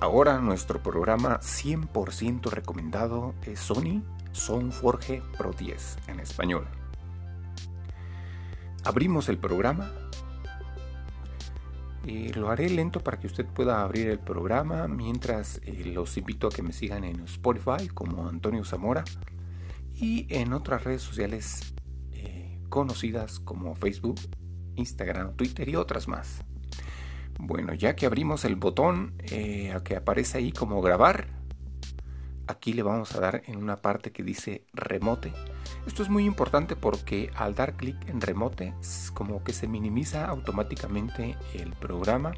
Ahora nuestro programa 100% recomendado es Sony Soundforge Pro 10 en español. Abrimos el programa. y lo haré lento para que usted pueda abrir el programa mientras eh, los invito a que me sigan en Spotify como Antonio Zamora y en otras redes sociales eh, conocidas como Facebook, Instagram, Twitter y otras más. Bueno, ya que abrimos el botón eh, que aparece ahí como grabar, aquí le vamos a dar en una parte que dice remote. Esto es muy importante porque al dar clic en remote, como que se minimiza automáticamente el programa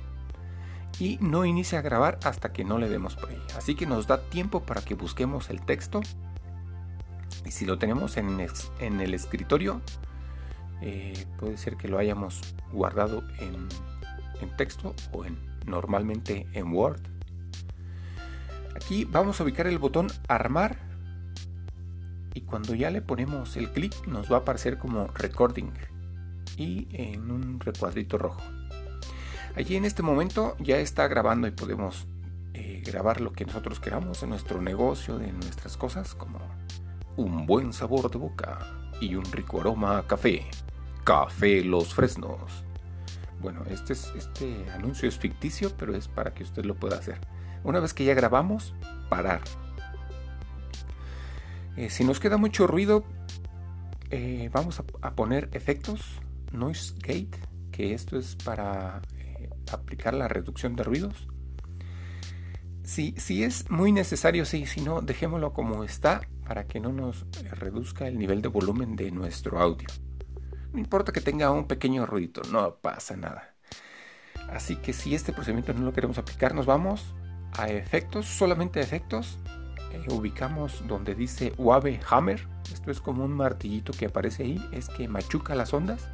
y no inicia a grabar hasta que no le demos play. Así que nos da tiempo para que busquemos el texto. Y si lo tenemos en, el escritorio, eh, puede ser que lo hayamos guardado en en texto o en normalmente en Word. Aquí vamos a ubicar el botón armar y cuando ya le ponemos el clic nos va a aparecer como recording y en un recuadrito rojo. Allí en este momento ya está grabando y podemos eh, grabar lo que nosotros queramos en nuestro negocio, de nuestras cosas, como un buen sabor de boca y un rico aroma a café. Café Los Fresnos. Bueno, este, es, este anuncio es ficticio, pero es para que usted lo pueda hacer. Una vez que ya grabamos, parar. Eh, si nos queda mucho ruido, eh, vamos a, poner efectos, noise gate, que esto es para eh, aplicar la reducción de ruidos. Si, si es muy necesario, sí, si no, dejémoslo como está para que no nos reduzca el nivel de volumen de nuestro audio. No importa que tenga un pequeño ruido, no pasa nada. Así que si este procedimiento no lo queremos aplicar, nos vamos a efectos, solamente efectos. Eh, ubicamos donde dice Wave Hammer. Esto es como un martillito que aparece ahí, es que machuca las ondas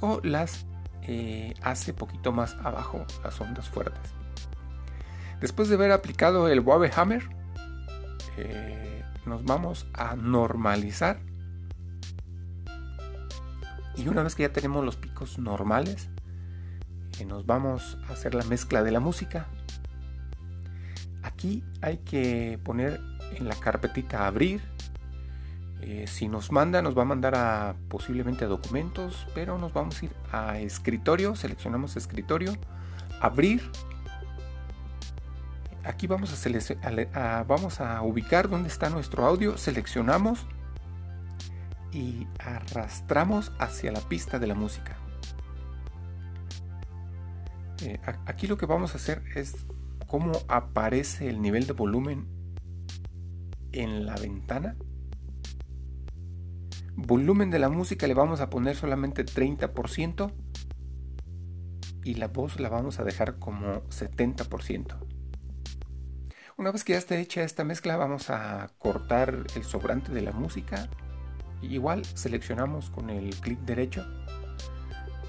o las eh, hace poquito más abajo las ondas fuertes. Después de haber aplicado el Wave Hammer, eh, nos vamos a normalizar y una vez que ya tenemos los picos normales, nos vamos a hacer la mezcla de la música. Aquí hay que poner en la carpetita abrir. Eh, si nos manda, nos va a mandar a posiblemente a documentos, pero nos vamos a ir a escritorio, seleccionamos escritorio, abrir. Aquí vamos a, vamos a ubicar dónde está nuestro audio, seleccionamos y arrastramos hacia la pista de la música. Eh, aquí lo que vamos a hacer es cómo aparece el nivel de volumen en la ventana. Volumen de la música le vamos a poner solamente 30% y la voz la vamos a dejar como 70%. Una vez que ya esté hecha esta mezcla vamos a cortar el sobrante de la música Igual seleccionamos con el clic derecho.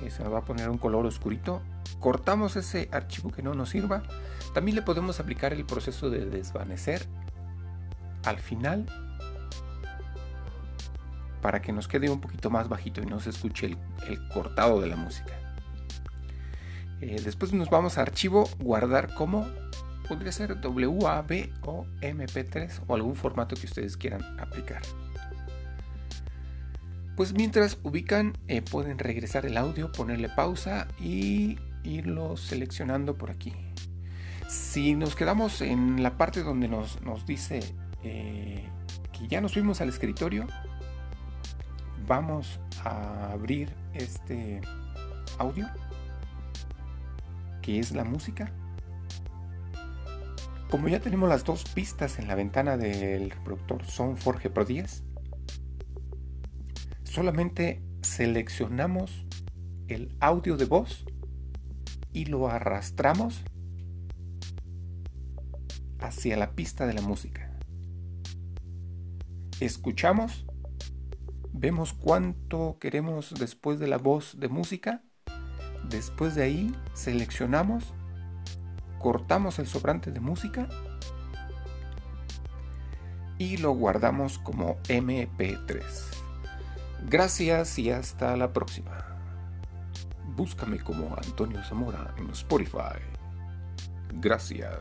Y se va a poner un color oscurito. Cortamos ese archivo que no nos sirva. También le podemos aplicar el proceso de desvanecer al final para que nos quede un poquito más bajito y no se escuche el, cortado de la música. Eh, después nos vamos a archivo, guardar como, podría ser WAV o MP3 o algún formato que ustedes quieran aplicar. Pues mientras ubican, eh, pueden regresar el audio, ponerle pausa y irlo seleccionando por aquí. Si nos quedamos en la parte donde nos, dice eh, que ya nos fuimos al escritorio, vamos a abrir este audio, que es la música. Como ya tenemos las dos pistas en la ventana del reproductor Soundforge Pro 10, solamente seleccionamos el audio de voz y lo arrastramos hacia la pista de la música. Escuchamos, vemos cuánto queremos después de la voz de música, después de ahí seleccionamos, cortamos el sobrante de música y lo guardamos como MP3. Gracias y hasta la próxima. Búscame como Antonio Zamora en Spotify. Gracias.